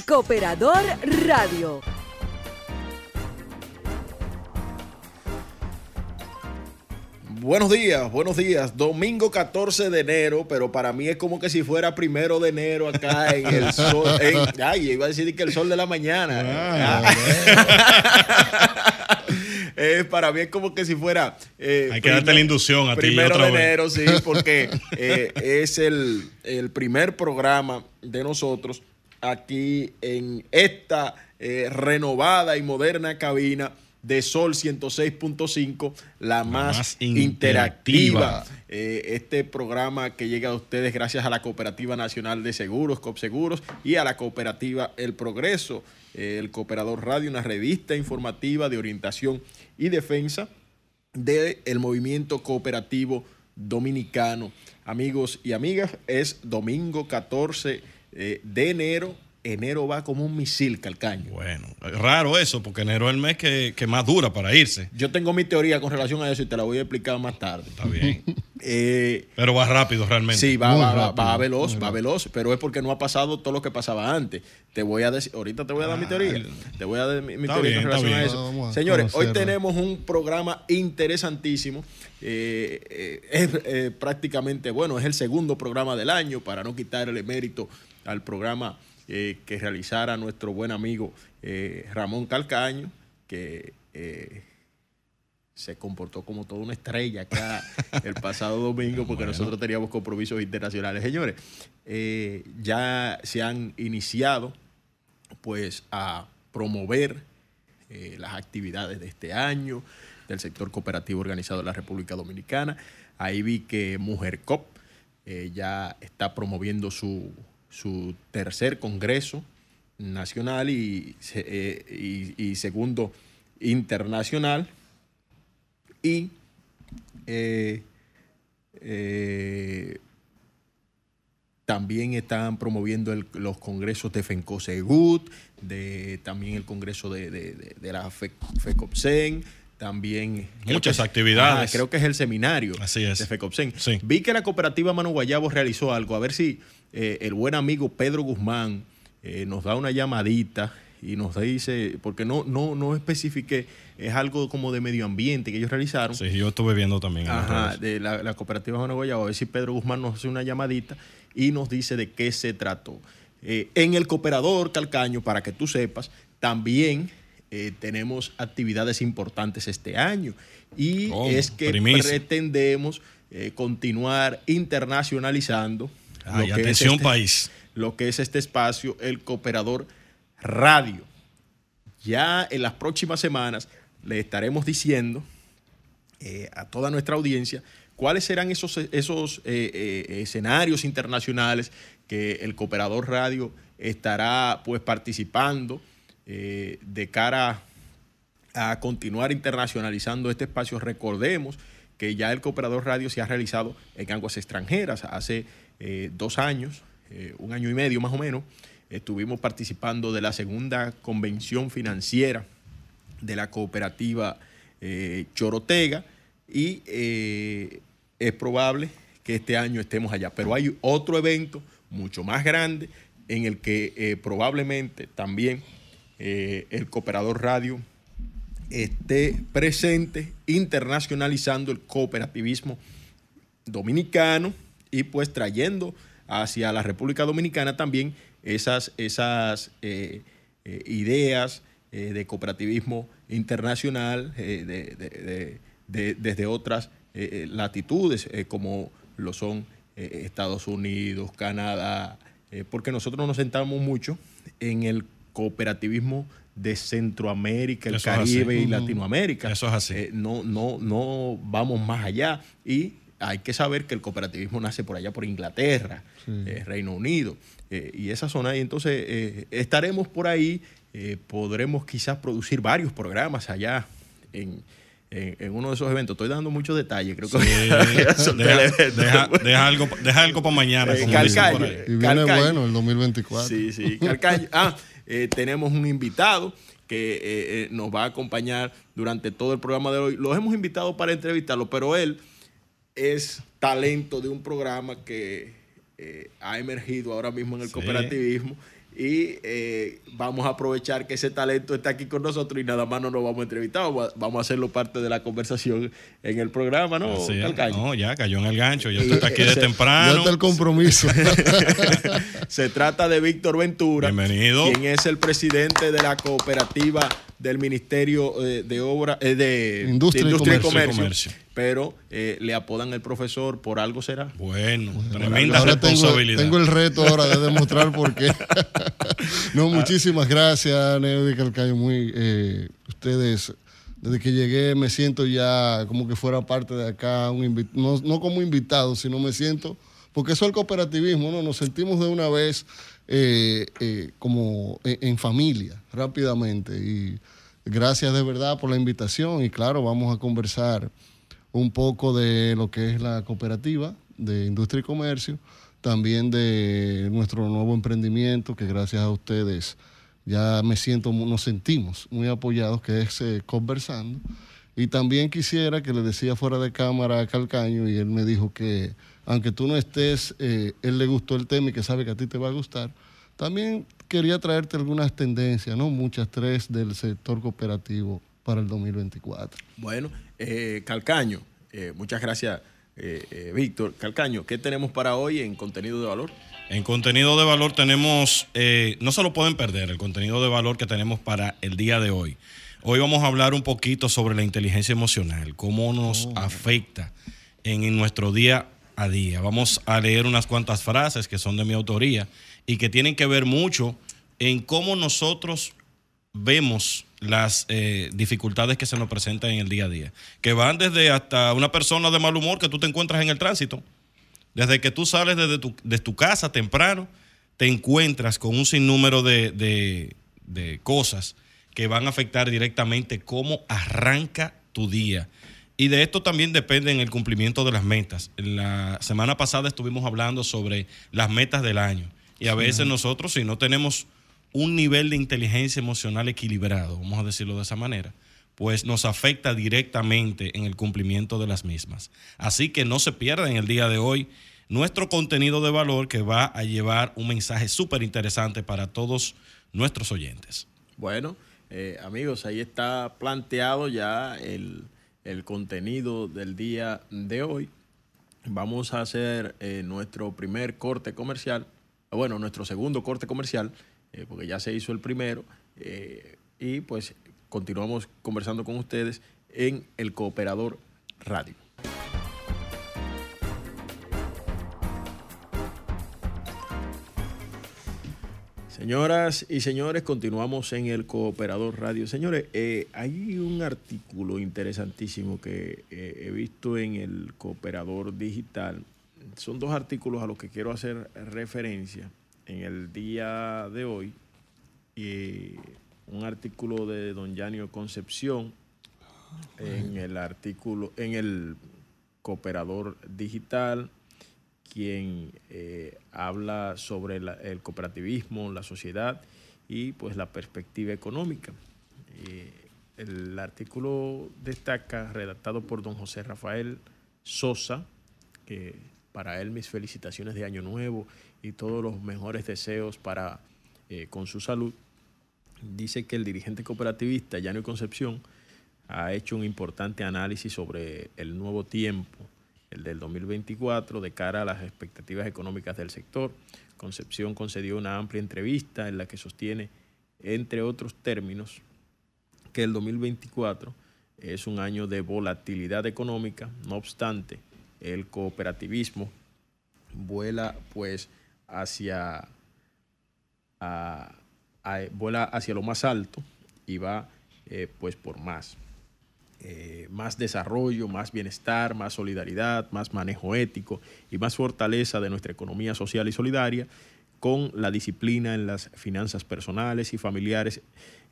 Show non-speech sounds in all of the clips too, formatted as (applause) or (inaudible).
El Cooperador Radio. Buenos días, buenos días. Domingo 14 de enero, pero para mí es como que si fuera primero de enero acá en el (laughs) sol. ay, iba a decir que el sol de la mañana. Ah, (laughs) para mí es como que si fuera. Eh, Hay que darte la inducción a ti. Primero de enero, sí, porque (laughs) eh, es el, el, primer programa de nosotros aquí en esta eh, renovada y moderna cabina de Sol 106.5, la, más, interactiva. Eh, este programa que llega a ustedes gracias a la Cooperativa Nacional de Seguros, COPSEGUROS, y a la cooperativa El Progreso, eh, el Cooperador Radio, una revista informativa de orientación y defensa del movimiento cooperativo dominicano. Amigos y amigas, es domingo 14 eh, de enero enero va como un misil calcaño. Bueno, raro eso, porque enero es el mes que, más dura para irse. Yo tengo mi teoría con relación a eso y te la voy a explicar más tarde. Está bien. (laughs) Eh, pero va rápido realmente. Sí, va, va, va, veloz, va veloz, pero es porque no ha pasado todo lo que pasaba antes. Te voy a decir, ahorita te voy a dar mi teoría. Te voy a dar mi, teoría con relación a eso. Señores, hoy tenemos un programa interesantísimo. Eh, eh, es prácticamente, bueno, es el segundo programa del año, para no quitarle mérito al programa eh, que realizara nuestro buen amigo eh, Ramón Calcaño, que eh, se comportó como toda una estrella acá (laughs) el pasado domingo porque nosotros teníamos compromisos internacionales. Señores, ya se han iniciado pues a promover las actividades de este año del sector cooperativo organizado de la República Dominicana. Ahí vi que Mujer Cop ya está promoviendo su su tercer Congreso Nacional y, eh, segundo internacional. Y eh, eh, también están promoviendo los congresos de FENCOSEGUT, de, también el congreso de, la FECOPSEN, también... Muchas actividades. creo que es el seminario Así es. de FECOPSEN. Vi que la cooperativa Mano Guayabo realizó algo, a ver si eh, el buen amigo Pedro Guzmán eh, nos da una llamadita y nos dice, porque no, no, no especifique, es algo como de medio ambiente que ellos realizaron. Sí, yo estuve viendo también. Ajá, de la, cooperativa Juan Guayabo, a ver si Pedro Guzmán nos hace una llamadita y nos dice de qué se trató. Eh, en el cooperador Calcaño, para que tú sepas, también tenemos actividades importantes este año y es que pretendemos continuar internacionalizando atención país. Lo que es este espacio, el Cooperador Radio. Ya en las próximas semanas le estaremos diciendo eh, a toda nuestra audiencia cuáles serán esos, esos eh, eh, escenarios internacionales que el Cooperador Radio estará pues participando de cara a continuar internacionalizando este espacio. Recordemos que ya el Cooperador Radio se ha realizado en aguas extranjeras. Hace eh, dos años, eh, un año y medio más o menos, estuvimos participando de la segunda convención financiera de la cooperativa eh, Chorotega y es probable que este año estemos allá. Pero hay otro evento mucho más grande en el que probablemente también el Cooperador Radio esté presente internacionalizando el cooperativismo dominicano y pues trayendo hacia la República Dominicana también esas, esas eh, eh, ideas eh, de cooperativismo internacional desde otras latitudes como lo son Estados Unidos, Canadá, porque nosotros nos sentamos mucho en el cooperativismo de Centroamérica, el Caribe y Latinoamérica. Eso es así. no, no, no vamos más allá. Y hay que saber que el cooperativismo nace por allá, por Inglaterra, eh, Reino Unido eh, y esa zona. Y entonces eh, estaremos por ahí, podremos quizás producir varios programas allá en, uno de esos eventos. Estoy dando muchos detalles, creo que deja, algo, deja algo para mañana. y viene bueno el 2024. Sí, sí. Ah, tenemos un invitado que nos va a acompañar durante todo el programa de hoy. Los hemos invitado para entrevistarlo, pero él es talento de un programa que ha emergido ahora mismo en el cooperativismo y eh, vamos a aprovechar que ese talento está aquí con nosotros y nada más no nos vamos a entrevistar, vamos a hacerlo parte de la conversación en el programa, ¿no? no, ya cayó en el gancho, ya está aquí de (laughs) temprano. Ya está el compromiso. (laughs) Se trata de Víctor Ventura, Bienvenido. quien es el presidente de la cooperativa del Ministerio eh, de Obra eh, de Industria, y Comercio, pero eh, le apodan el profesor, por algo será. Bueno, tremenda responsabilidad. Tengo, el reto ahora de demostrar por qué. (laughs) no, muchísimas gracias, Neo y Calcayo. Muy, ustedes, desde que llegué me siento ya como que fuera parte de acá, un no, no como invitado, sino me siento, porque eso es el cooperativismo, ¿no? Nos sentimos de una vez eh, eh, como en, familia, rápidamente. Y gracias de verdad por la invitación y claro, vamos a conversar un poco de lo que es la cooperativa de industria y comercio, también de nuestro nuevo emprendimiento, que gracias a ustedes ya me siento, nos sentimos muy apoyados, que es eh, Conversando. Y también quisiera que le decía fuera de cámara a Calcaño y él me dijo que aunque tú no estés, eh, él le gustó el tema y que sabe que a ti te va a gustar. También quería traerte algunas tendencias, no muchas, tres del sector cooperativo para el 2024. Bueno, eh, Calcaño, eh, muchas gracias, Víctor. Calcaño, ¿qué tenemos para hoy en contenido de valor? En contenido de valor tenemos, no se lo pueden perder, el contenido de valor que tenemos para el día de hoy. Hoy vamos a hablar un poquito sobre la inteligencia emocional, cómo nos oh. afecta en nuestro día a día. Vamos a leer unas cuantas frases que son de mi autoría y que tienen que ver mucho en cómo nosotros vemos las eh, dificultades que se nos presentan en el día a día, que van desde hasta una persona de mal humor que tú te encuentras en el tránsito, desde que tú sales desde tu, casa temprano, te encuentras con un sinnúmero de, de cosas que van a afectar directamente cómo arranca tu día y de esto también depende en el cumplimiento de las metas. La semana pasada estuvimos hablando sobre las metas del año. Y a veces nosotros, si no tenemos un nivel de inteligencia emocional equilibrado, vamos a decirlo de esa manera, pues nos afecta directamente en el cumplimiento de las mismas. Así que no se pierda en el día de hoy nuestro contenido de valor que va a llevar un mensaje súper interesante para todos nuestros oyentes. Bueno, eh, amigos, ahí está planteado ya el el contenido del día de hoy. Vamos a hacer eh, nuestro primer corte comercial, bueno, nuestro segundo corte comercial, eh, porque ya se hizo el primero, eh, y pues continuamos conversando con ustedes en el Cooperador Radio. Señoras y señores, continuamos en el Cooperador Radio. Señores, eh, hay un artículo interesantísimo que eh, he visto en el Cooperador Digital. Son dos artículos a los que quiero hacer referencia en el día de hoy. Y un artículo de don Yanio Concepción en el artículo, en el Cooperador Digital quien eh, habla sobre el cooperativismo, la sociedad y pues la perspectiva económica. Eh, el artículo destaca, redactado por don José Rafael Sosa, que para él mis felicitaciones de Año Nuevo y todos los mejores deseos para eh, con su salud. Dice que el dirigente cooperativista Llano Concepción ha hecho un importante análisis sobre el nuevo tiempo el del 2024, de cara a las expectativas económicas del sector. Concepción concedió una amplia entrevista en la que sostiene, entre otros términos, que el 2024 es un año de volatilidad económica, no obstante, el cooperativismo vuela pues hacia, vuela hacia lo más alto y va eh, pues por más. Eh, más desarrollo, más bienestar, más solidaridad, más manejo ético y más fortaleza de nuestra economía social y solidaria con la disciplina en las finanzas personales y familiares.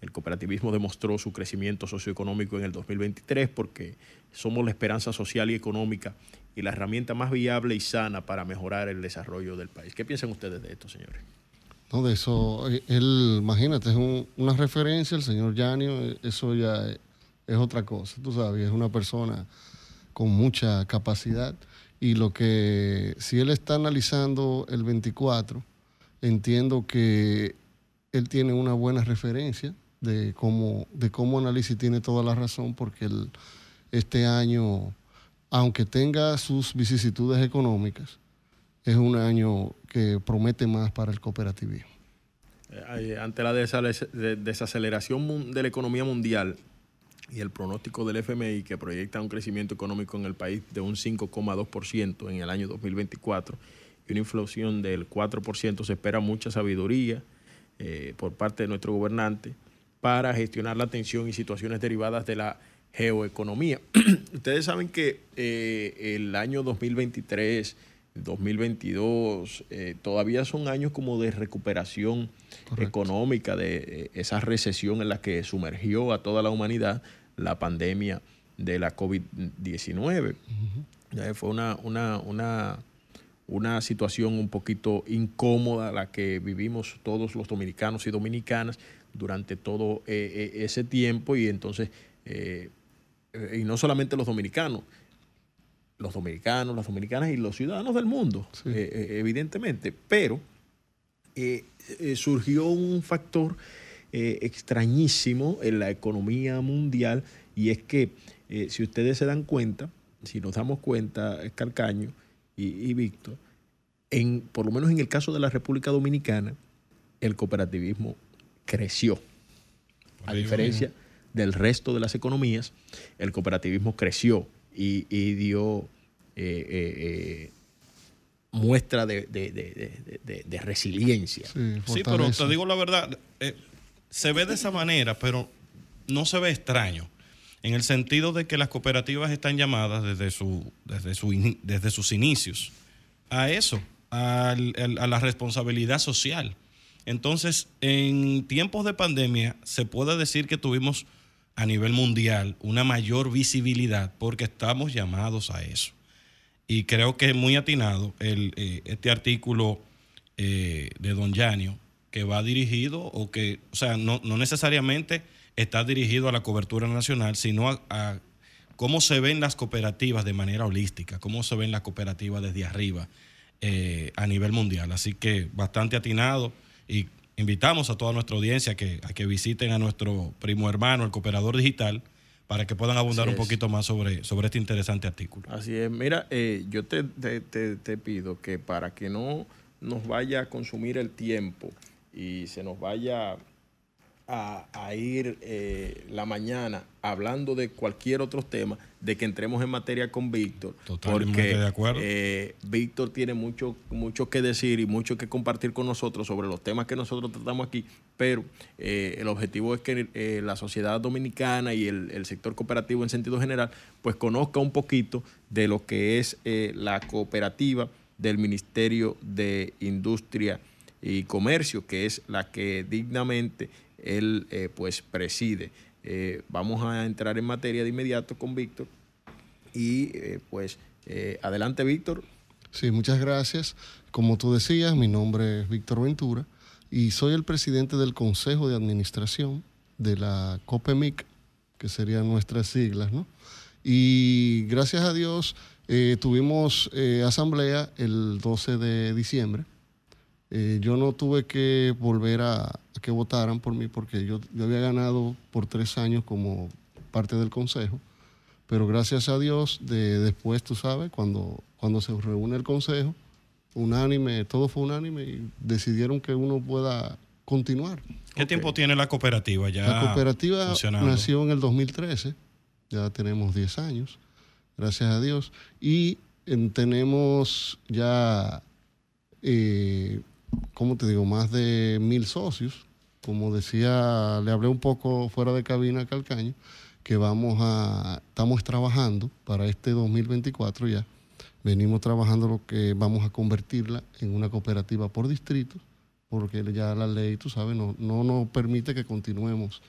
El cooperativismo demostró su crecimiento socioeconómico en el 2023 porque somos la esperanza social y económica y la herramienta más viable y sana para mejorar el desarrollo del país. ¿Qué piensan ustedes de esto, señores? No, de eso, eh, él, imagínate, es una referencia, el señor Yanio, eh, eso ya es otra cosa, tú sabes, es una persona con mucha capacidad Y lo que, si él está analizando el 24, entiendo que él tiene una buena referencia de cómo, de cómo analiza y tiene toda la razón, porque este año, aunque tenga sus vicisitudes económicas, es un año que promete más para el cooperativismo. Eh, ante la desaceleración de la economía mundial y el pronóstico del FMI que proyecta un crecimiento económico en el país de un 5,2% en el año 2024 y una inflación del 4%, se espera mucha sabiduría eh, por parte de nuestro gobernante para gestionar la tensión y situaciones derivadas de la geoeconomía. (clears throat) Ustedes saben que eh, el año 2023, 2022, eh, todavía son años como de recuperación económica de eh, esa recesión en la que sumergió a toda la humanidad la pandemia de la COVID-19. Fue una, una, una, una situación un poquito incómoda la que vivimos todos los dominicanos y dominicanas durante todo ese tiempo y entonces eh, y no solamente los dominicanos, los dominicanos, las dominicanas y los ciudadanos del mundo, eh, eh, evidentemente, pero surgió un factor extrañísimo en la economía mundial y es que si ustedes se dan cuenta, si nos damos cuenta, Calcaño y, y Víctor, en, por lo menos en el caso de la República Dominicana, el cooperativismo creció. a diferencia del resto de las economías, el cooperativismo creció y, dio eh, eh, eh, muestra de, resiliencia. Sí, pero te digo la verdad, se ve de esa manera, pero no se ve extraño, en el sentido de que las cooperativas están llamadas desde, su, desde, su, desde sus inicios a eso, a la responsabilidad social. Entonces, en tiempos de pandemia, se puede decir que tuvimos a nivel mundial una mayor visibilidad porque estamos llamados a eso. Y creo que es muy atinado el, eh, este artículo eh, de Don Yanio que va dirigido o que, o sea, no, necesariamente está dirigido a la cobertura nacional, sino a, cómo se ven las cooperativas de manera holística, cómo se ven las cooperativas desde arriba eh, a nivel mundial. Así que bastante atinado y invitamos a toda nuestra audiencia que, a que visiten a nuestro primo hermano, el Cooperador Digital, para que puedan abundar un poquito más sobre, sobre este interesante artículo. Así es. Mira, eh, yo te, te, pido que para que no nos vaya a consumir el tiempo y se nos vaya a, ir eh, la mañana hablando de cualquier otro tema, de que entremos en materia con Víctor. Totalmente porque, de acuerdo. Eh, Víctor tiene mucho, mucho que decir y mucho que compartir con nosotros sobre los temas que nosotros tratamos aquí, pero eh, el objetivo es que la sociedad dominicana y el, el, sector cooperativo en sentido general, pues conozca un poquito de lo que es la cooperativa del Ministerio de Industria y Comercio, que es la que dignamente él eh, pues preside. Eh, vamos a entrar en materia de inmediato con Víctor. Y eh, pues adelante Víctor. Sí, muchas gracias. Como tú decías, mi nombre es Víctor Ventura y soy el presidente del Consejo de Administración de la COPEMIC, que serían nuestras siglas, ¿no? Y gracias a Dios tuvimos asamblea el 12 de diciembre. Yo no tuve que volver a, que votaran por mí porque yo, yo había ganado por tres años como parte del consejo, pero gracias a Dios, de, después, tú sabes, cuando, cuando se reúne el consejo, unánime, todo fue unánime y decidieron que uno pueda continuar. ¿Qué tiempo tiene la cooperativa ya? La cooperativa nació en el 2013, ya tenemos 10 años, gracias a Dios, y tenemos ya, eh, ¿cómo te digo?, más de mil socios como decía, le hablé un poco fuera de cabina a Calcaño, que vamos a, estamos trabajando para este 2024 ya. Venimos trabajando lo que vamos a convertirla en una cooperativa por distrito, porque ya la ley, tú sabes, no, no nos permite que continuemos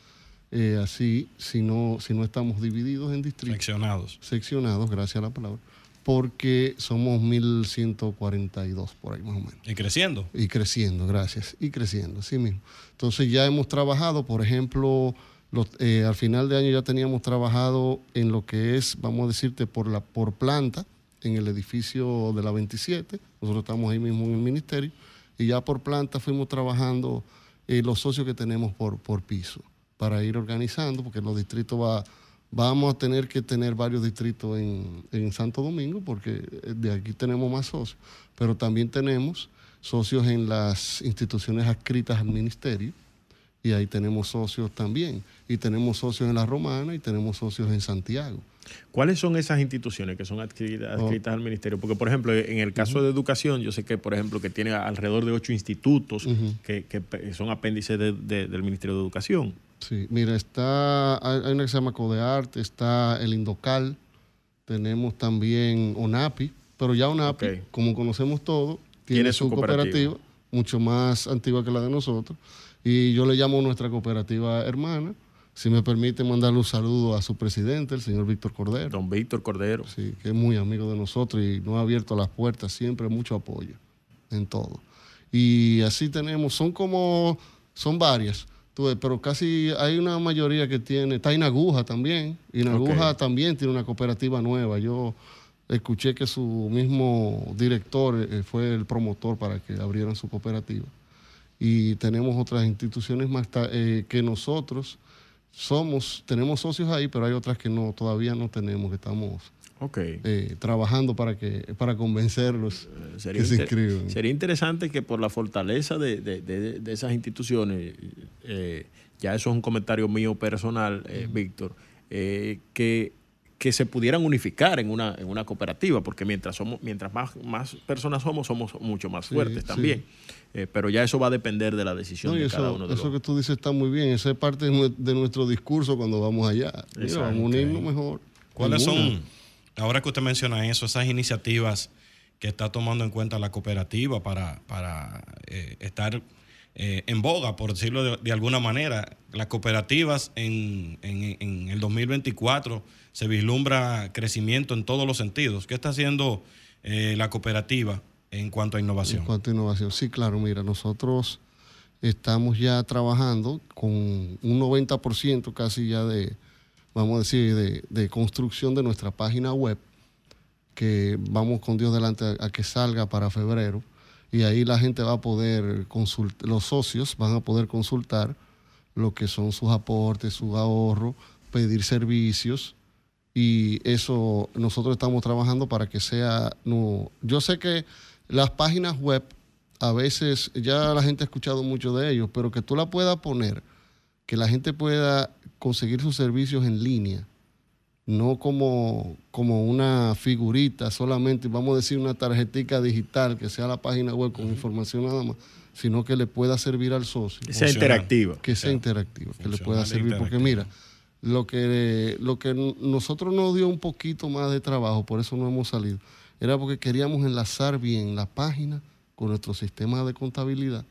eh, así si no, si no estamos divididos en distritos. Seccionados. Seccionados, gracias a la palabra porque somos 1.142 por ahí más o menos. Y creciendo. Y creciendo, gracias. Y creciendo, sí mismo. Entonces ya hemos trabajado, por ejemplo, eh, al final de año ya teníamos trabajado en lo que es, vamos a decirte, por, la, por planta, en el edificio de la 27. Nosotros estamos ahí mismo en el ministerio. Y ya por planta fuimos trabajando eh, los socios que tenemos por, por piso para ir organizando, porque los distritos va, vamos a tener que tener varios distritos en, Santo Domingo, porque eh, de aquí tenemos más socios, pero también tenemos socios en las instituciones adscritas al ministerio y ahí tenemos socios también. Y tenemos socios en La Romana y tenemos socios en Santiago. ¿Cuáles son esas instituciones que son adscritas, adscritas al ministerio? Porque, por ejemplo, en el caso de educación, yo sé que, por ejemplo, que tiene alrededor de ocho institutos que, que son apéndices de- de- del Ministerio de Educación. Sí, mira, está, hay hay una que se llama Codearte, está el Indocal, tenemos también ONAPI, pero ya ONAPI, como conocemos todo, tiene, su cooperativa, cooperativa. mucho más antigua que la de nosotros, y yo le llamo nuestra cooperativa hermana. Si me permite mandarle un saludo a su presidente, el señor Víctor Cordero, Don Víctor Cordero. sí, que es muy amigo de nosotros y nos ha abierto las puertas siempre, mucho apoyo en todo. Y así tenemos, son como, son varias, pero casi hay una mayoría que tiene, está Inaguja también, Inaguja Ok. también tiene una cooperativa nueva, yo escuché que su mismo director eh, fue el promotor para que abrieran su cooperativa. Y tenemos otras instituciones más eh, que nosotros somos, tenemos socios ahí, pero hay otras que no, todavía no tenemos, que estamos eh, trabajando para que para convencerlos Sería, que se inscriban. sería interesante que por la fortaleza de, de- de- de esas instituciones, eh, ya eso es un comentario mío personal, eh, Víctor, eh, que, que se pudieran unificar en una, en una cooperativa, porque mientras somos, mientras más, más personas somos, somos mucho más fuertes sí. también. Eh, pero ya eso va a depender de la decisión No, de cada uno de eso los. que tú dices está muy bien, eso es parte de, nue- de nuestro discurso cuando vamos allá. Mira, vamos a unirnos mejor. ¿Cuáles son, ahora que usted menciona eso, esas iniciativas que está tomando en cuenta la cooperativa para, para eh, estar eh, en boga, por decirlo de, alguna manera? Las cooperativas en, en- el 2024 se vislumbra crecimiento en todos los sentidos. ¿Qué está haciendo eh, la cooperativa en cuanto a innovación? En cuanto a innovación, sí, claro, mira, nosotros estamos ya trabajando con un 90% casi ya de, vamos a decir, de, construcción de nuestra página web, que vamos con Dios delante a que salga para febrero, y ahí la gente va a poder consultar, los socios van a poder consultar lo que son sus aportes, su ahorro, pedir servicios, y eso nosotros estamos trabajando para que sea no yo sé que las páginas web a veces ya la gente ha escuchado mucho de ellos pero que tú la puedas poner que la gente pueda conseguir sus servicios en línea no como, como una figurita solamente vamos a decir una tarjetica digital que sea la página web con información nada más sino que le pueda servir al socio Que sea interactiva. que sea interactivo, que le pueda servir. Porque mira, lo que, lo que nosotros nos dio un poquito más de trabajo, por eso no hemos salido, era porque queríamos enlazar bien la página con nuestro sistema de contabilidad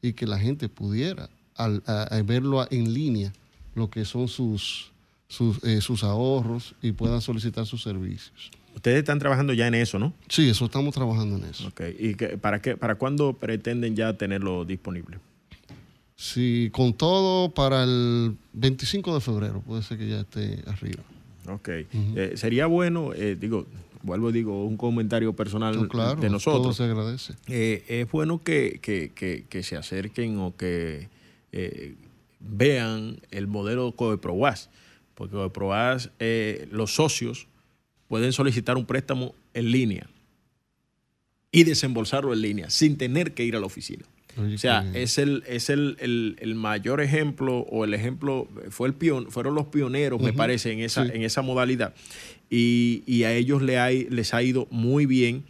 y que la gente pudiera al, a- a verlo en línea, lo que son sus, sus, eh, sus ahorros y puedan solicitar sus servicios. Ustedes están trabajando ya en eso, ¿no? Sí, eso estamos trabajando en eso. Ok. ¿Y que- para, qué, para cuándo pretenden ya tenerlo disponible? Sí, con todo para el 25 de febrero, puede ser que ya esté arriba. Ok. Eh, sería bueno, eh, digo, vuelvo y digo, un comentario personal No, claro, de todo nosotros. se agradece. Eh, es bueno que, que- que- que se acerquen o que vean el modelo Coeproas, porque Coeproas, eh, los socios pueden solicitar un préstamo en línea y desembolsarlo en línea sin tener que ir a la oficina. Oye, O sea, es el, es el, el- el mayor ejemplo o el ejemplo, fue el pion, fueron los pioneros, me parece, en esa, sí. en esa modalidad. Y, y a ellos le hay- les ha ido muy bien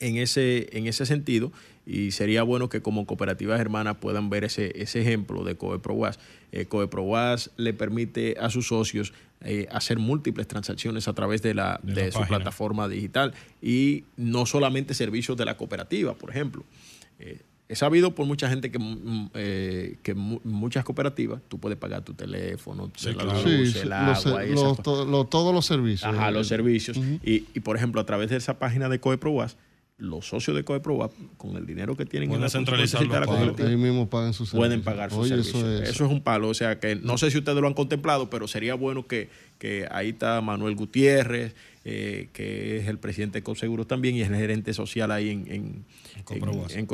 en ese, en ese sentido. Y sería bueno que como cooperativas hermanas puedan ver ese, ese ejemplo de Coeprowas. Eh, Coeprowas le permite a sus socios eh, hacer múltiples transacciones a través de, la, De de, la su página. plataforma digital y no solamente servicios de la cooperativa, por ejemplo. Eh, He sabido por mucha gente que, mm, eh, que mu- muchas cooperativas tú puedes pagar tu teléfono, Sí, la claro. luz, Sí, el los- agua, y los- to- lo- todos los servicios. Ajá, los servicios. Y, y, por ejemplo, a través de esa página de Coeproas, los socios de Coeproas, con el dinero que tienen Pueden la centralizar de la los pagos. mismo pagan sus pueden pagar sus Oye, servicios. Eso es, Eso es un palo. O sea que no sé si ustedes lo han contemplado, pero sería bueno que, que ahí está Manuel Gutiérrez, eh, que es el presidente de Coseguros también y es el gerente social ahí en, en, en- en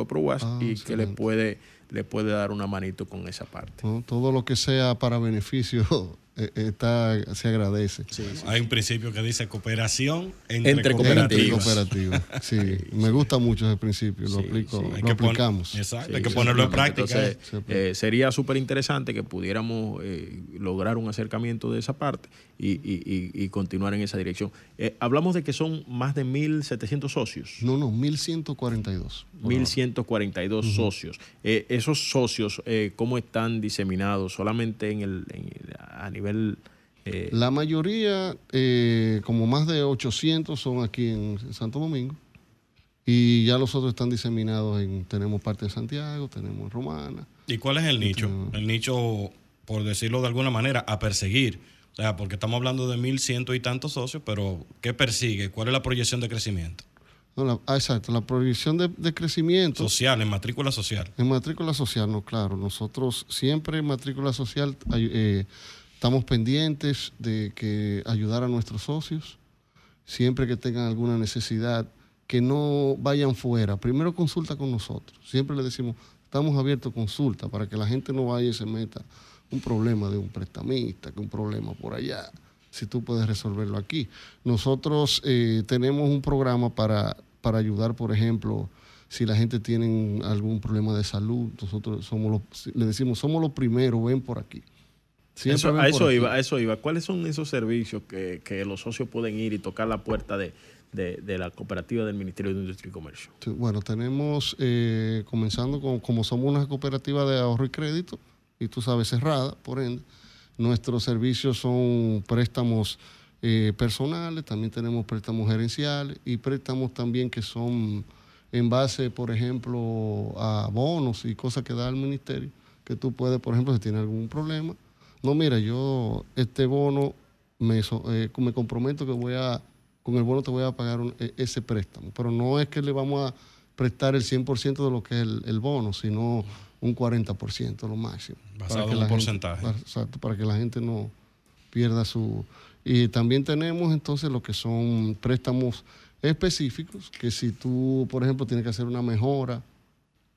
Ah, y que le puede, le puede dar una manito con esa parte. Todo lo que sea para beneficio está, se agradece. Hay un principio que dice cooperación entre, Entre cooperativas. cooperativas. Cooperativa. (laughs) Sí, me gusta mucho ese principio, lo, aplico, lo que pon- aplicamos. Exacto, Sí, hay que ponerlo en práctica. Entonces, eh, sería súper interesante que pudiéramos eh, lograr un acercamiento de esa parte y, y- y- continuar en esa dirección. Eh, hablamos de que son más de 1.700 socios. No, no, 1142. 1.142 socios. Eh, esos socios, eh, ¿cómo están diseminados? ¿Solamente en el, en a nivel... eh, La mayoría, eh, como más de 800, son aquí en Santo Domingo. Y ya los otros están diseminados en, tenemos parte en Santiago, tenemos en Romana. ¿Y cuál es el nicho? Mm. El nicho, por decirlo de alguna manera, a perseguir. O sea, porque estamos hablando de mil ciento y tantos socios, pero ¿qué persigue? ¿Cuál es la proyección de crecimiento? No, la- ah, exacto, la proyección de, de crecimiento. Social, en matrícula social. En matrícula social, no, claro. Nosotros siempre en matrícula social eh, estamos pendientes de que ayudar a nuestros socios, siempre que tengan alguna necesidad, que no vayan fuera. Primero consulta con nosotros. Siempre le decimos, estamos abiertos a consulta para que la gente no vaya y se meta un problema de un prestamista, que un problema por allá. Si tú puedes resolverlo aquí. Nosotros eh, tenemos un programa para, para ayudar, por ejemplo, si la gente tiene algún problema de salud, nosotros somos los, le decimos, somos los primeros, ven por aquí. Eso- ven a por eso aquí. iba, a eso iba. ¿Cuáles son esos servicios que, que los socios pueden ir y tocar la puerta de, de- de la cooperativa del Ministerio de Industria y Comercio? Bueno, tenemos, eh, comenzando con, como somos una cooperativa de ahorro y crédito, y tú sabes, cerrada, por ende, nuestros servicios son préstamos eh, personales, también tenemos préstamos gerenciales y préstamos también que son en base, por ejemplo, a bonos y cosas que da el ministerio, que tú puedes, por ejemplo, si tienes algún problema, no, mira, yo este bono me, eh, me comprometo que voy a, con el bono te voy a pagar e- ese préstamo, pero no es que le vamos a prestar el 100% de lo que es el bono, sino un 40% lo máximo. Basado que en un gente- porcentaje. para- exacto, para que la gente no pierda su... Y también tenemos entonces lo que son préstamos específicos, que si tú, por ejemplo, tienes que hacer una mejora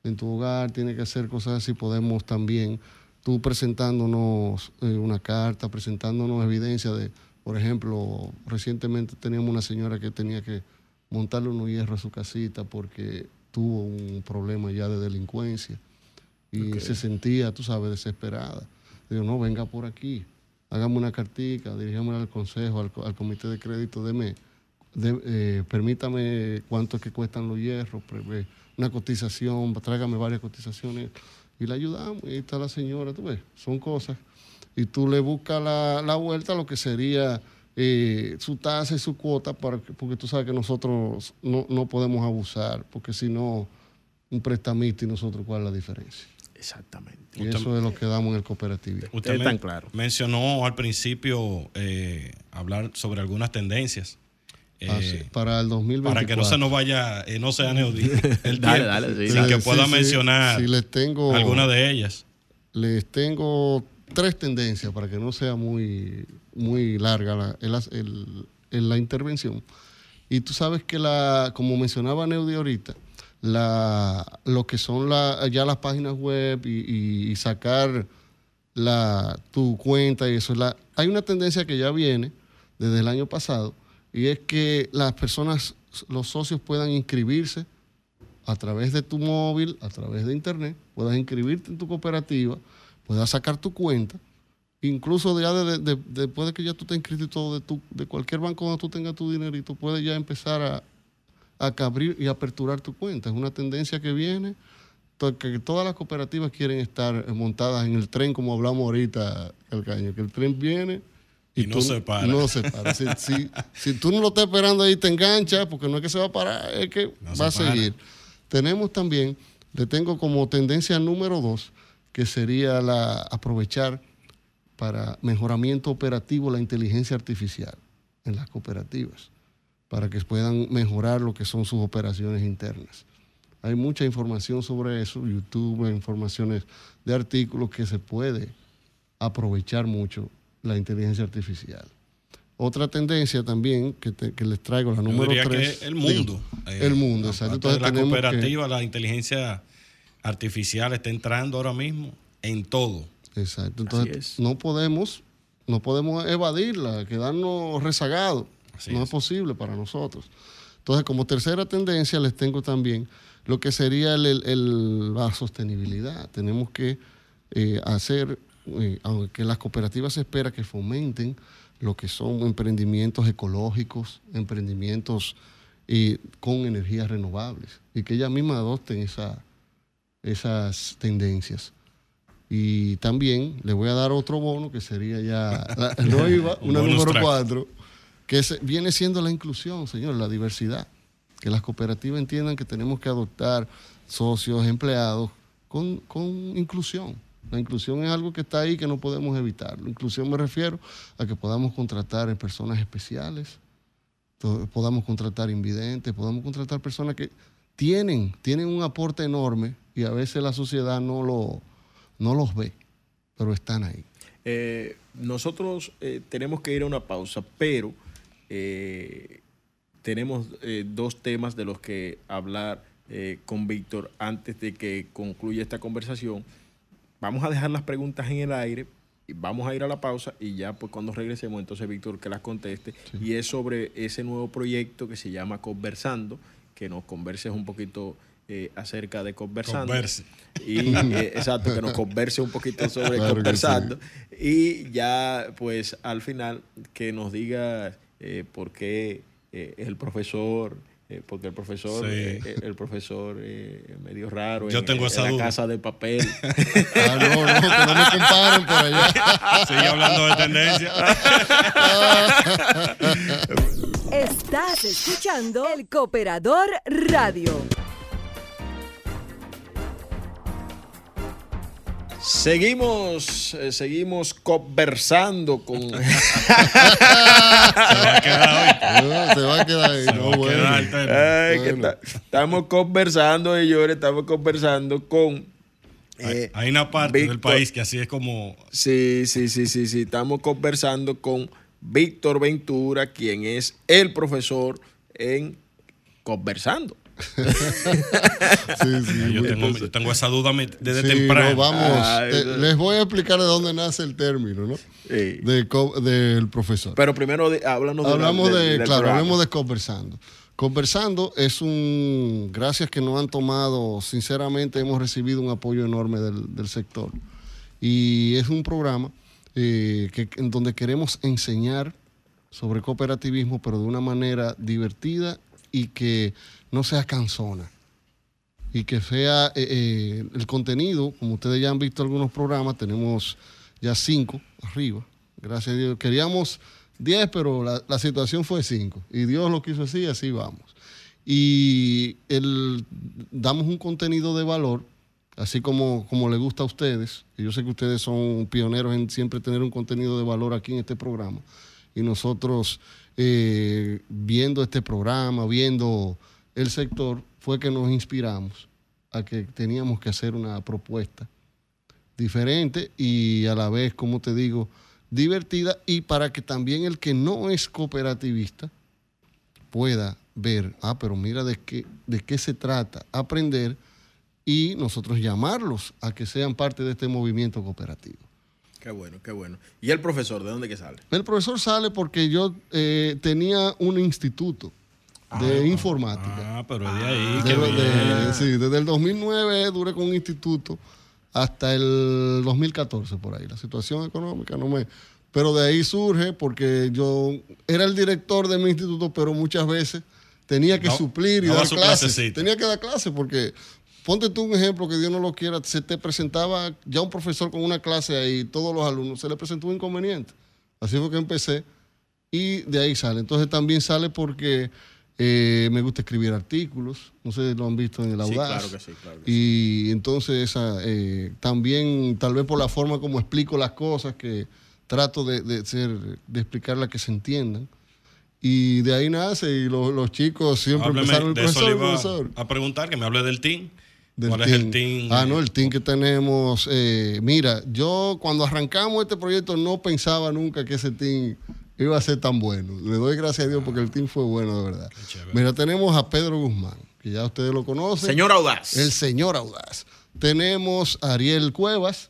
en tu hogar, tienes que hacer cosas así, podemos también, tú presentándonos eh, una carta, presentándonos evidencia de, por ejemplo, recientemente teníamos una señora que tenía que montarle unos hierros a su casita porque tuvo un problema ya de delincuencia y se sentía, tú sabes, desesperada. Digo, no, venga por aquí, hágame una cartica, diríjame al consejo, al, co- al comité de crédito, deme, de- eh, permítame cuánto es que cuestan los hierros, pre- una cotización, tráigame varias cotizaciones y la ayudamos. Y ahí está la señora, tú ves, son cosas. Y tú le buscas la, la vuelta a lo que sería eh, su tasa y su cuota, para, que- porque tú sabes que nosotros no, no podemos abusar, porque si no, un prestamista y nosotros, ¿cuál es la diferencia? Exactamente. Y eso es lo que damos en el cooperativo. Usted Es tan claro. mencionó al principio eh, hablar sobre algunas tendencias. eh, Ah, sí, para el 2024. para que no se nos vaya, eh, no sea Neudi, (laughs) el Dale, tiempo, dale, sí, sin que pueda sí, mencionar sí, les tengo, alguna de ellas. les tengo tres tendencias para que no sea muy, muy larga la, el- el- el- la intervención. Y tú sabes que, la, como mencionaba Neudi ahorita, la, lo que son la, ya las páginas web y, sacar la, tu cuenta y eso, la, hay una tendencia que ya viene desde el año pasado y es que las personas, los socios puedan inscribirse a través de tu móvil, a través de internet, puedas inscribirte en tu cooperativa, puedas sacar tu cuenta, incluso ya de- después de que ya tú te inscrito y todo, de, tu, de cualquier banco donde tú tengas tu dinerito, puedes ya empezar a, a que abrir y aperturar tu cuenta. Es una tendencia que viene, que todas las cooperativas quieren estar montadas en el tren, como hablamos ahorita, Calcaño, que el tren viene Y no tú se para. No se para. Si, si- (laughs) si tú no lo estás esperando ahí, te enganchas, porque no es que se va a parar, es que No va a para. seguir. Tenemos también, le tengo como tendencia número dos, que sería la aprovechar para mejoramiento operativo la inteligencia artificial en las cooperativas, para que puedan mejorar lo que son sus operaciones internas. Hay mucha información sobre eso, YouTube, informaciones de artículos que se puede aprovechar mucho la inteligencia artificial. Otra tendencia también que, te- que les traigo, la número diría 3. que el mundo. eh, el mundo, exacto. Entonces la que- cooperativa, la inteligencia artificial está entrando ahora mismo en todo. Exacto. Entonces es. no podemos, no podemos evadirla, quedarnos rezagados. No es. posible para nosotros. Entonces, como tercera tendencia, les tengo también lo que sería el, la sostenibilidad. Tenemos que eh, hacer, eh, aunque las cooperativas se espera que fomenten lo que son emprendimientos ecológicos, emprendimientos con energías renovables, y que ellas mismas adopten esa, esas tendencias. Y también le voy a dar otro bono que sería ya, (laughs) no iba, una número 4, que viene siendo la inclusión, señor, la diversidad. Que las cooperativas entiendan que tenemos que adoptar socios, empleados, con, con inclusión. La inclusión es algo que está ahí que no podemos evitar. La inclusión me refiero a que podamos contratar personas especiales, podamos contratar invidentes, podamos contratar personas que tienen, tienen un aporte enorme y a veces la sociedad no, lo, no los ve, pero están ahí. Eh, nosotros eh, tenemos que ir a una pausa, pero eh, tenemos eh, dos temas de los que hablar eh, con Víctor antes de que concluya esta conversación. Vamos a dejar las preguntas en el aire y vamos a ir a la pausa y ya pues cuando regresemos entonces Víctor que las conteste y es sobre ese nuevo proyecto que se llama Conversando, que nos converses un poquito eh, acerca de Conversando. Converse. Y exacto, que nos converse un poquito sobre Claro conversando. Y ya, pues, al final, que nos diga eh, por qué eh, el profesor, eh, porque el profesor, Sí. eh, el profesor eh, medio raro Yo en, tengo en esa la duda. casa de papel. (laughs) Ah, no, no, que no me comparen por allá. Sigue hablando de tendencia. Estás escuchando El Cooperador Radio. Seguimos, eh, seguimos conversando con... (laughs) (laughs) Se va a quedar hoy. No, se va a quedar ahí. Se no, va a bueno. quedar el tema. Ay, que Bueno. ta- estamos conversando, señores, estamos conversando con... Hay, eh, hay una parte del país que así es como Sí, sí, sí, sí, sí. Estamos conversando con Víctor Ventura, quien es el profesor en Conversando. (laughs) Sí, sí, yo tengo, yo tengo esa duda desde Sí, temprano. no, vamos. Ay, no. les voy a explicar de dónde nace el término, ¿no? Sí. De del profesor. Pero primero de- háblanos de la- Hablamos del- de, del claro, programa. hablemos de conversando. Conversando es un, gracias que nos han tomado, sinceramente hemos recibido un apoyo enorme del, del sector. Y es un programa eh, que, en donde queremos enseñar sobre cooperativismo, pero de una manera divertida y que no sea cansona. Y que sea eh, eh, el contenido, como ustedes ya han visto algunos programas, tenemos ya cinco arriba. Gracias a Dios. Queríamos 10, pero la, situación fue 5. Y Dios lo quiso así, así vamos. Y el, damos un contenido de valor, así como, como le gusta a ustedes. Yo sé que ustedes son pioneros en siempre tener un contenido de valor aquí en este programa. Y nosotros, eh, viendo este programa, viendo el sector, fue que nos inspiramos a que teníamos que hacer una propuesta diferente y a la vez, como te digo, divertida y para que también el que no es cooperativista pueda ver, ah, pero mira de qué, de qué se trata, aprender y nosotros llamarlos a que sean parte de este movimiento cooperativo. Qué bueno, qué bueno. ¿Y el profesor, de dónde que sale? El profesor sale porque yo eh, tenía un instituto de informática. Ah, pero de ahí. De- qué de- bien. sí, desde el 2009 duré con un instituto hasta el 2014 por ahí. La situación económica no me... Pero de ahí surge porque yo era el director de mi instituto, pero muchas veces tenía que No, suplir y daba dar su clases. Tenía que dar clases porque, ponte tú un ejemplo que Dios no lo quiera, se te presentaba ya un profesor con una clase ahí, todos los alumnos, se le presentó un inconveniente. Así fue que empecé y de ahí sale. Entonces también sale porque eh, me gusta escribir artículos, no sé si lo han visto en el Sí, Audaz. claro que sí, claro que Y entonces esa, eh, también, tal vez por la forma como explico las cosas, que trato de, de ser, de explicarlas que se entiendan. Y de ahí nace, y lo- los chicos siempre Hábleme empezaron el profesor. a preguntar, que me hable del team. Del ¿Cuál es el team? Ah, no, el team que tenemos. eh, mira, yo cuando arrancamos este proyecto no pensaba nunca que ese team iba a ser tan bueno. Le doy gracias a Dios porque el team fue bueno, de verdad. Mira, tenemos a Pedro Guzmán, que ya ustedes lo conocen. Señor Audaz. El señor Audaz. Tenemos a Ariel Cuevas,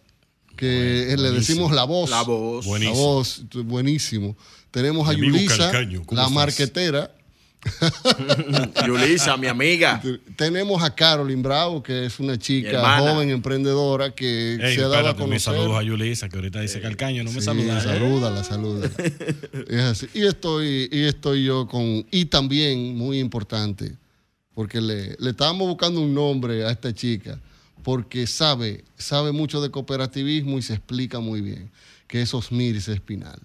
que Bueno, le decimos la voz. La voz. Buenísimo. La voz, buenísimo. Tenemos a Yulisa, Calcaño, ¿cómo la estás? marquetera. (laughs) Yulisa, mi amiga. Tenemos a Carolyn Bravo, que es una chica joven emprendedora que Ey, se ha dado a conocer. saludos a Yulisa, que ahorita dice Calcaño, no me Sí, saluda. ¿eh? Salúdala, salúdala. (laughs) es así. Y estoy, y estoy yo con. Y también, muy importante, porque le, le estábamos buscando un nombre a esta chica, porque sabe, sabe mucho de cooperativismo y se explica muy bien, que es Osmiris Espinal.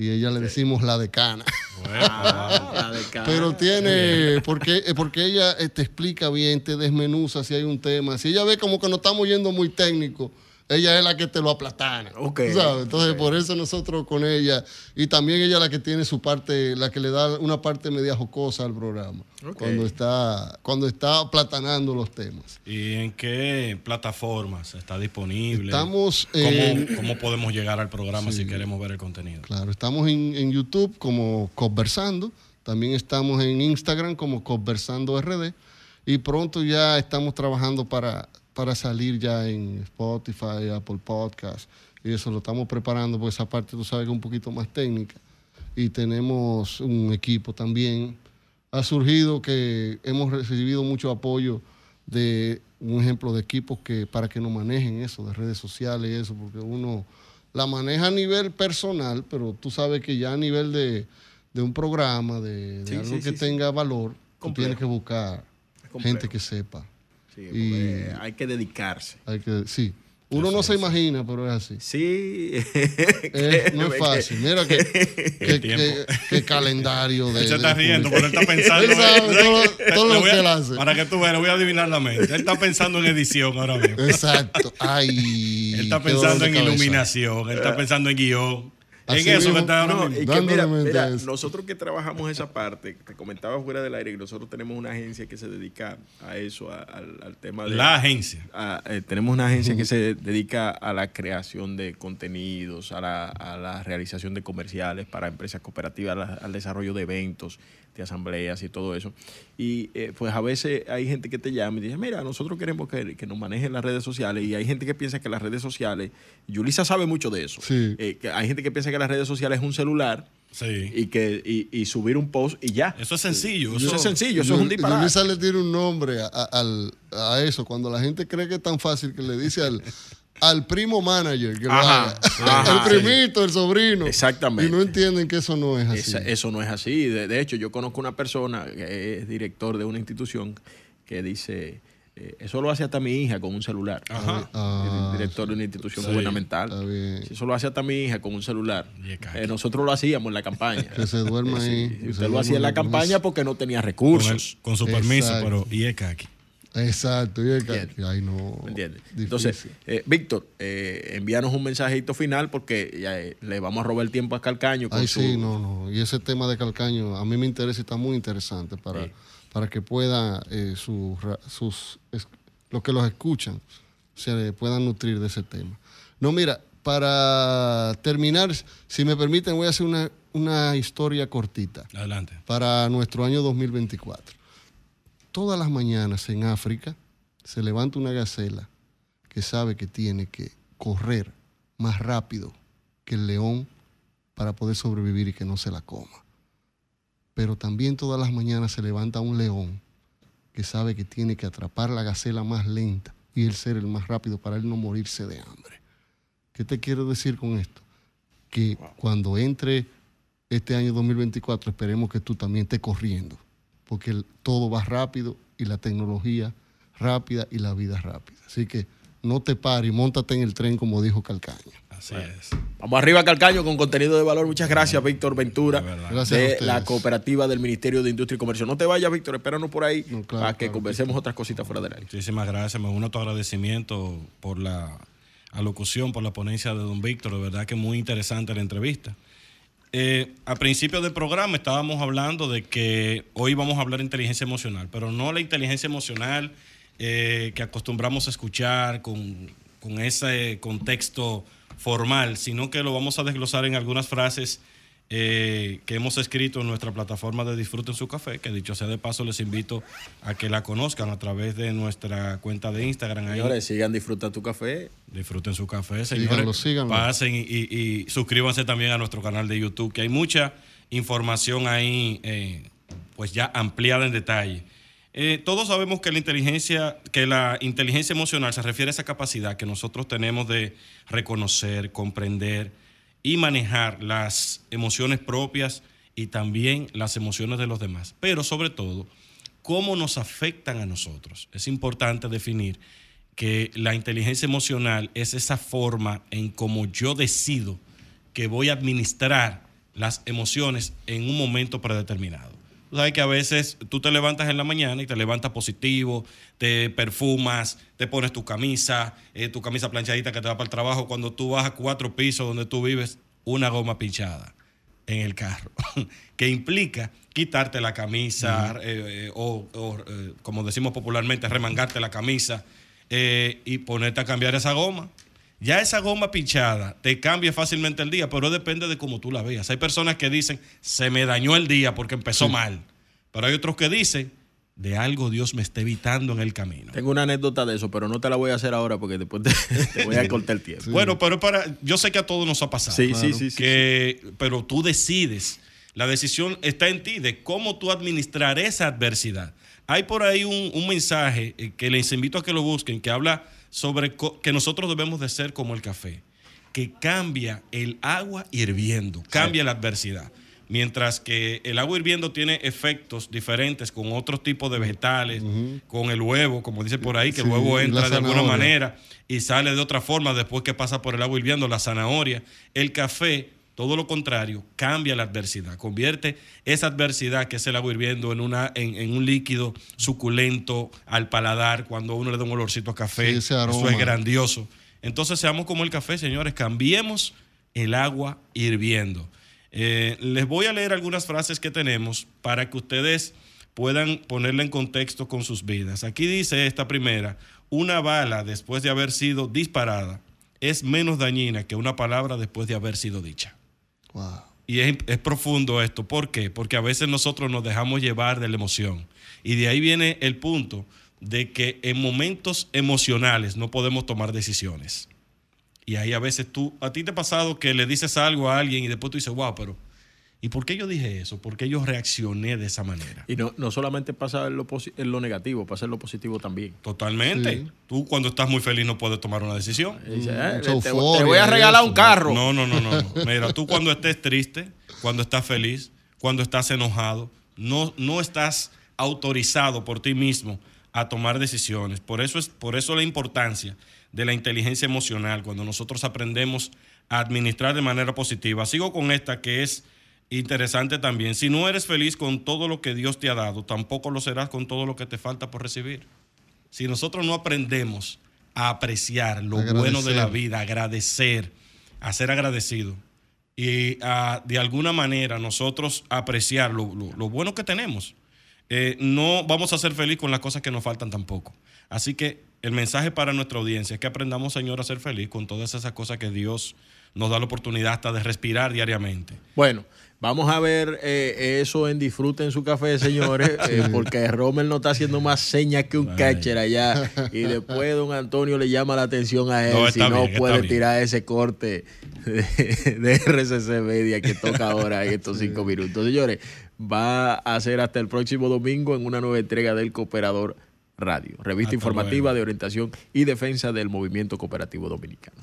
Y ella le decimos la decana. Ah, la de cara. Pero tiene, porque, eh, porque ella eh, te explica bien, te desmenuza si hay un tema. Si ella ve como que nos estamos yendo muy técnico, ella es la que te lo aplatana. Ok, ¿tú sabes? Entonces, por eso nosotros con ella, y también ella la que tiene su parte, la que le da una parte media jocosa al programa, cuando, está, cuando está aplatanando los temas. ¿Y en qué plataformas está disponible? Estamos ¿Cómo, en- cómo podemos llegar al programa si queremos ver el contenido? Claro, estamos en, en YouTube como Conversando, también estamos en Instagram como Conversando RD y pronto ya estamos trabajando para, para salir ya en Spotify, Apple Podcast y eso lo estamos preparando porque esa parte tú sabes que es un poquito más técnica y tenemos un equipo también. Ha surgido que hemos recibido mucho apoyo de un ejemplo de equipos que para que nos manejen eso, de redes sociales y eso, porque uno la maneja a nivel personal, pero tú sabes que ya a nivel de, de un programa, de, de Sí, algo sí, que sí, tenga valor, tú tienes que buscar gente que sepa. Sí, y- hay que dedicarse. Hay que, sí. Uno no se imagina, pero es así. Sí. (laughs) Es- no es fácil. Mira que, (laughs) que, calendario (laughs) de. Él se está riendo, pero él está pensando. Él sabe todo- lo que él hace. Para que tú veas, le voy a adivinar la mente. Él está pensando en edición ahora mismo. Exacto. Ay. Él está pensando en cabeza. iluminación, él está pensando en guion. Así en eso mismo. que está ahora No, mismo. y que Dándole mira, mira, nosotros que trabajamos esa parte, te comentaba fuera del aire que nosotros tenemos una agencia que se dedica a eso, a- al, al tema de... La agencia. a- eh, tenemos una agencia que se dedica a la creación de contenidos, a la, a la realización de comerciales para empresas cooperativas, la- al desarrollo de eventos, de asambleas y todo eso. Y eh, pues a veces hay gente que te llama y dice, mira, nosotros queremos que, que nos manejen las redes sociales y hay gente que piensa que las redes sociales, Yulisa sabe mucho de eso, Sí. Eh, que hay gente que piensa que las redes sociales es un celular Sí. y que y, y subir un post y ya. Eso es sencillo. Eso Eso es sencillo, eso es un disparate. Yulisa le tiene un nombre a, a- a eso. Cuando la gente cree que es tan fácil que le dice al, al primo manager que lo Ajá, haga. ajá. (laughs) el primito, el sobrino. Exactamente. Y no entienden que eso no es así. Esa- eso no es así. De, de hecho, yo conozco una persona que es director de una institución que dice, eh, eso lo hace hasta mi hija con un celular. Ajá. Ah, El director de una institución Sí, gubernamental. está bien. Eso lo hace hasta mi hija con un celular. Eh, nosotros lo hacíamos en la campaña. Que se duerma ahí. sí, que se usted lo hacía en la campaña porque no tenía Con, el- recursos. con su permiso, Exacto. pero y es aquí. Exacto. Y el ay, no. ¿Me entiendes? Entonces, eh, Víctor, eh, envíanos un mensajito final porque ya, eh, le vamos a robar el tiempo a Calcaño. Con Ay, su- sí, no, no. Y ese tema de Calcaño a mí me interesa y está muy interesante para, Sí. para que pueda eh, sus es- los que los escuchan se puedan nutrir de ese tema. No, mira, para terminar, si me permiten, voy a hacer una, una historia cortita Adelante. para nuestro año 2024. Todas las mañanas en África se levanta una gacela que sabe que tiene que correr más rápido que el león para poder sobrevivir y que no se la coma. Pero también todas las mañanas se levanta un león que sabe que tiene que atrapar la gacela más lenta y él ser el más rápido para él no morirse de hambre. ¿Qué te quiero decir con esto? Que cuando entre este año 2024 esperemos que tú también estés corriendo, porque el- todo va rápido y la tecnología rápida y la vida rápida. Así que no te pares y montate en el tren como dijo Calcaño. Así es. Vamos arriba, Calcaño, con contenido de valor. Muchas gracias, Víctor Ventura, De. Gracias la cooperativa del Ministerio de Industria y Comercio. No te vayas, Víctor, espéranos por ahí No, claro, para que claro. conversemos otras cositas fuera del aire. Muchísimas gracias. Me uno a tu agradecimiento por la alocución, por la ponencia de don Víctor. De verdad que muy interesante la entrevista. Eh, a principio del programa estábamos hablando de que hoy vamos a hablar de inteligencia emocional, pero no la inteligencia emocional eh, que acostumbramos a escuchar con, con ese contexto formal, sino que lo vamos a desglosar en algunas frases eh, que hemos escrito en nuestra plataforma de Disfruten su café, que dicho sea de paso les invito a que la conozcan a través de nuestra cuenta de Instagram. Ahí. Señores, sigan Disfruta tu café. Disfruten su café, Síganlo, señores. síganlo. Pasen y, y- y suscríbanse también a nuestro canal de YouTube, que hay mucha información ahí, eh, pues ya ampliada en detalle. Eh, todos sabemos que la inteligencia, que la inteligencia emocional se refiere a esa capacidad que nosotros tenemos de reconocer, comprender y manejar las emociones propias y también las emociones de los demás. Pero sobre todo, cómo nos afectan a nosotros. Es importante definir que la inteligencia emocional es esa forma en cómo yo decido que voy a administrar las emociones en un momento predeterminado. Tú sabes que a veces tú te levantas en la mañana y te levantas positivo, te perfumas, te pones tu camisa, eh, tu camisa planchadita que te va para el trabajo. Cuando tú vas a cuatro pisos donde tú vives, una goma pinchada en el carro, (laughs) que implica quitarte la camisa eh, eh, o, o, como decimos popularmente, remangarte la camisa y ponerte a cambiar esa goma. Ya esa goma pinchada te cambia fácilmente el día, pero depende de cómo tú la veas. Hay personas que dicen, se me dañó el día porque empezó mal, pero hay otros que dicen, de algo Dios me está evitando en el camino. Tengo una anécdota de eso, pero no te la voy a hacer ahora porque después te, (laughs) te voy a cortar el tiempo. Bueno, pero para, yo sé que a todos nos ha pasado. Sí, sí, sí, sí, que, Pero tú decides. La decisión está en ti de cómo tú administrar esa adversidad. Hay por ahí un, un mensaje eh, que les invito a que lo busquen, que habla sobre que nosotros debemos de ser como el café, que cambia el agua hirviendo, cambia la adversidad. Mientras que el agua hirviendo tiene efectos diferentes con otros tipos de vegetales, con el huevo, como dice por ahí, que el huevo entra de alguna manera y sale de otra forma después que pasa por el agua hirviendo, la zanahoria. El café, todo lo contrario, cambia la adversidad, convierte esa adversidad que es el agua hirviendo en, una, en, en un líquido suculento al paladar cuando uno le da un olorcito a café. Sí, Eso es grandioso. Entonces seamos como el café, señores, cambiemos el agua hirviendo. Eh, les voy a leer algunas frases que tenemos para que ustedes puedan ponerla en contexto con sus vidas. Aquí dice esta primera, una bala después de haber sido disparada es menos dañina que una palabra después de haber sido dicha. Wow. Y es, es profundo esto. ¿Por qué? Porque a veces nosotros nos dejamos llevar de la emoción. Y de ahí viene el punto de que en momentos emocionales no podemos tomar decisiones. Y ahí a veces tú, a ti te ha pasado que le dices algo a alguien y después tú dices, wow, pero ¿y por qué yo dije eso? ¿Por qué yo reaccioné de esa manera? Y no, no solamente pasa en lo, en lo negativo, pasa en lo positivo también. Totalmente. Sí. Tú cuando estás muy feliz no puedes tomar una decisión. Dice, Mm, "Eh, te, te voy a regalar un carro. No, no, no, no. no. (laughs) Mira, tú cuando estés triste, cuando estás feliz, cuando estás enojado, no, no estás autorizado por ti mismo a tomar decisiones. Por eso es por eso la importancia de la inteligencia emocional cuando nosotros aprendemos a administrar de manera positiva. Sigo con esta que es interesante también. Si no eres feliz con todo lo que Dios te ha dado, tampoco lo serás con todo lo que te falta por recibir. Si nosotros no aprendemos a apreciar lo Agradecer. bueno de la vida, agradecer, a ser agradecido y a, de alguna manera nosotros apreciar lo, lo- lo bueno que tenemos, eh, no vamos a ser felices con las cosas que nos faltan tampoco. Así que el mensaje para nuestra audiencia es que aprendamos, Señor, a ser feliz con todas esas cosas que Dios nos da la oportunidad hasta de respirar diariamente. Bueno, vamos a ver eh, eso en Disfruten su café, señores, (laughs) eh, porque Rommel no está haciendo más señas que un Vaya. catcher allá. (laughs) Y después don Antonio le llama la atención a él No, si no bien, puede bien. tirar ese corte de, (laughs) de RCC Media que toca ahora en estos cinco minutos. Señores, va a ser hasta el próximo domingo en una nueva entrega del Cooperador Radio, revista Hasta informativa luego. de orientación y defensa del movimiento cooperativo dominicano.